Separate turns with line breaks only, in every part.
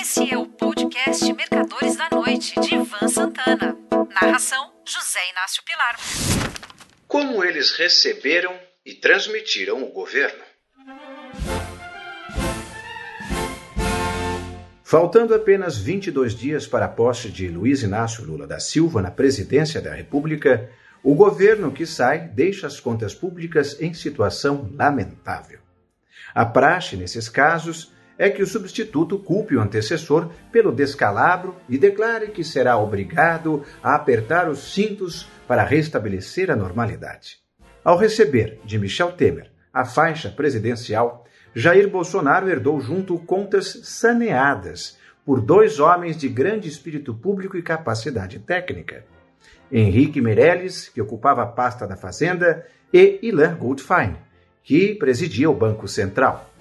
Esse é o podcast Mercadores da Noite, de Ivan Santana. Narração: José Inácio Pilar.
Como eles receberam e transmitiram o governo. Faltando apenas 22 dias para a posse de Luiz Inácio Lula da Silva na presidência da República, o governo que sai deixa as contas públicas em situação lamentável. A praxe nesses casos é que o substituto culpe o antecessor pelo descalabro e declare que será obrigado a apertar os cintos para restabelecer a normalidade. Ao receber de Michel Temer a faixa presidencial, Jair Bolsonaro herdou junto contas saneadas por dois homens de grande espírito público e capacidade técnica. Henrique Meirelles, que ocupava a pasta da Fazenda, e Ilan Goldfein, que presidia o Banco Central.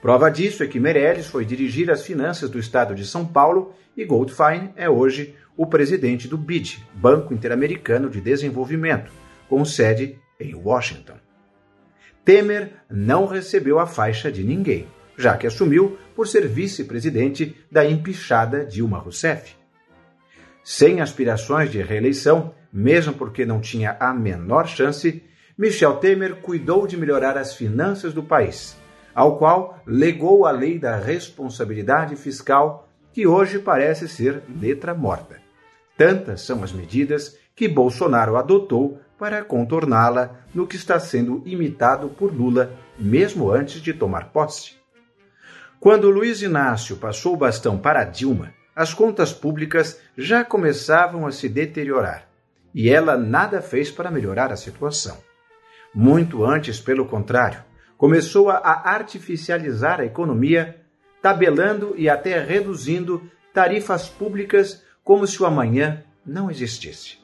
Prova disso é que Meirelles foi dirigir as finanças do estado de São Paulo e Goldfein é hoje o presidente do BID, Banco Interamericano de Desenvolvimento, com sede em Washington. Temer não recebeu a faixa de ninguém, já que assumiu por ser vice-presidente da empichada Dilma Rousseff. Sem aspirações de reeleição, mesmo porque não tinha a menor chance, Michel Temer cuidou de melhorar as finanças do país, ao qual legou a lei da responsabilidade fiscal, que hoje parece ser letra morta. Tantas são as medidas que Bolsonaro adotou para contorná-la no que está sendo imitado por Lula, mesmo antes de tomar posse. Quando Luiz Inácio passou o bastão para Dilma, as contas públicas já começavam a se deteriorar e ela nada fez para melhorar a situação. Muito antes, pelo contrário, começou a artificializar a economia, tabelando e até reduzindo tarifas públicas como se o amanhã não existisse.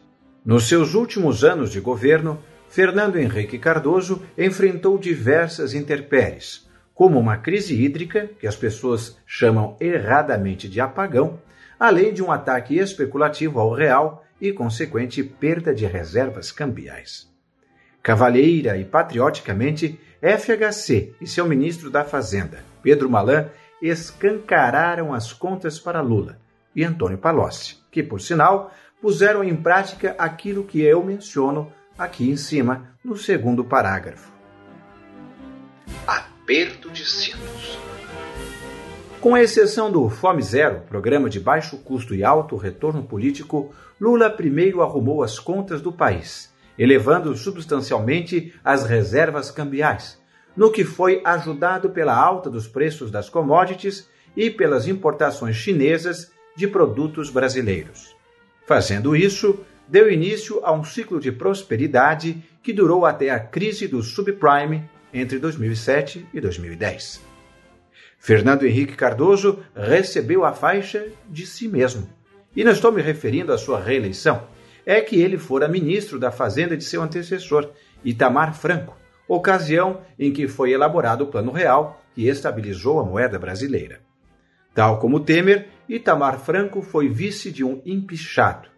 Nos seus últimos anos de governo, Fernando Henrique Cardoso enfrentou diversas intempéries, como uma crise hídrica, que as pessoas chamam erradamente de apagão, além de um ataque especulativo ao real e consequente perda de reservas cambiais. Cavalheira e patrioticamente, FHC e seu ministro da Fazenda, Pedro Malan, escancararam as contas para Lula e Antônio Palocci, que, por sinal, puseram em prática aquilo que eu menciono aqui em cima, no segundo parágrafo. Aperto de cintos. Com exceção do Fome Zero, programa de baixo custo e alto retorno político, Lula primeiro arrumou as contas do país, elevando substancialmente as reservas cambiais, no que foi ajudado pela alta dos preços das commodities e pelas importações chinesas de produtos brasileiros. Fazendo isso, deu início a um ciclo de prosperidade que durou até a crise do subprime entre 2007 e 2010. Fernando Henrique Cardoso recebeu a faixa de si mesmo. E não estou me referindo à sua reeleição. É que ele fora ministro da Fazenda de seu antecessor, Itamar Franco, ocasião em que foi elaborado o Plano Real que estabilizou a moeda brasileira. Tal como Temer, Itamar Franco foi vice de um empichado,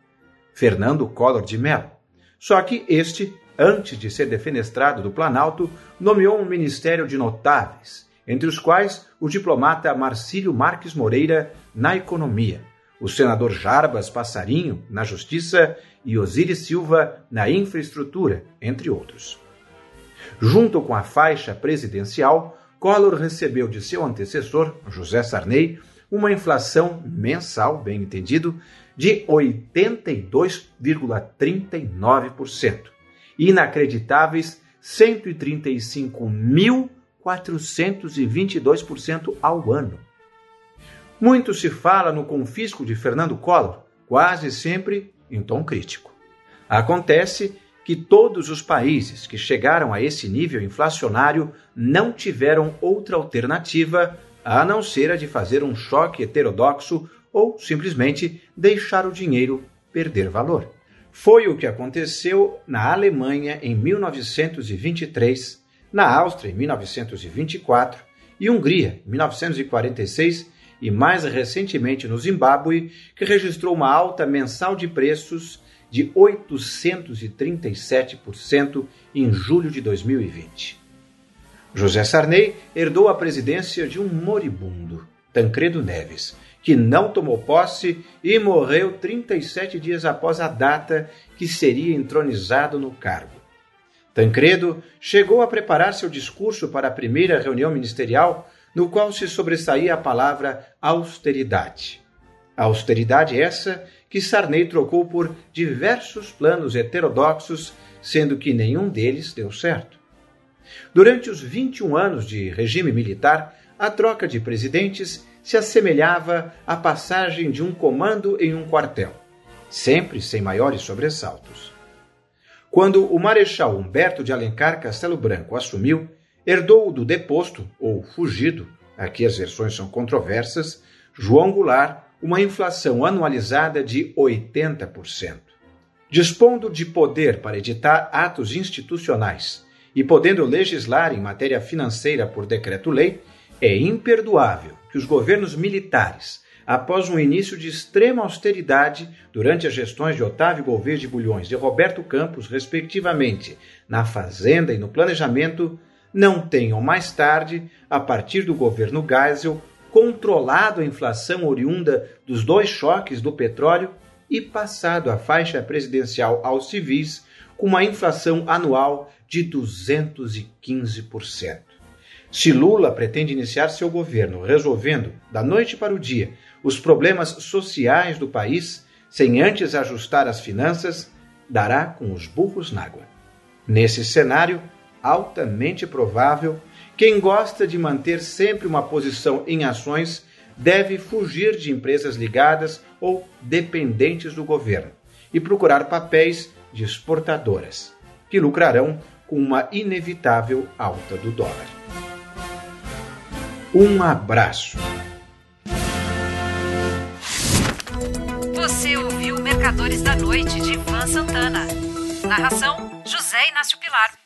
Fernando Collor de Mello. Só que este, antes de ser defenestrado do Planalto, nomeou um ministério de notáveis, entre os quais o diplomata Marcílio Marques Moreira na economia, o senador Jarbas Passarinho na justiça e Osiris Silva na infraestrutura, entre outros. Junto com a faixa presidencial, Collor recebeu de seu antecessor, José Sarney, uma inflação mensal, bem entendido, de 82,39%. Inacreditáveis 135.422% ao ano. Muito se fala no confisco de Fernando Collor, quase sempre em tom crítico. Acontece que todos os países que chegaram a esse nível inflacionário não tiveram outra alternativa a não ser a de fazer um choque heterodoxo ou simplesmente deixar o dinheiro perder valor. Foi o que aconteceu na Alemanha em 1923, na Áustria em 1924 e Hungria em 1946 e mais recentemente no Zimbábue, que registrou uma alta mensal de preços de 837% em julho de 2020. José Sarney herdou a presidência de um moribundo, Tancredo Neves, que não tomou posse e morreu 37 dias após a data que seria entronizado no cargo. Tancredo chegou a preparar seu discurso para a primeira reunião ministerial, no qual se sobressaía a palavra austeridade. A austeridade essa que Sarney trocou por diversos planos heterodoxos, sendo que nenhum deles deu certo. Durante os 21 anos de regime militar, a troca de presidentes se assemelhava à passagem de um comando em um quartel, sempre sem maiores sobressaltos. Quando o Marechal Humberto de Alencar Castelo Branco assumiu, herdou do deposto, ou fugido, aqui as versões são controversas, João Goulart, uma inflação anualizada de 80%. Dispondo de poder para editar atos institucionais e podendo legislar em matéria financeira por decreto-lei, é imperdoável que os governos militares após um início de extrema austeridade durante as gestões de Otávio Gouveia de Bulhões e Roberto Campos, respectivamente, na Fazenda e no Planejamento, não tenham mais tarde, a partir do governo Geisel, controlado a inflação oriunda dos dois choques do petróleo e passado a faixa presidencial aos civis com uma inflação anual de 215%. Se Lula pretende iniciar seu governo resolvendo, da noite para o dia, os problemas sociais do país, sem antes ajustar as finanças, dará com os burros na água. Nesse cenário, altamente provável, quem gosta de manter sempre uma posição em ações deve fugir de empresas ligadas ou dependentes do governo e procurar papéis de exportadoras, que lucrarão com uma inevitável alta do dólar. Um abraço.
Você ouviu Mercadores da Noite de Ivan Santana. Narração: José Inácio Pilar.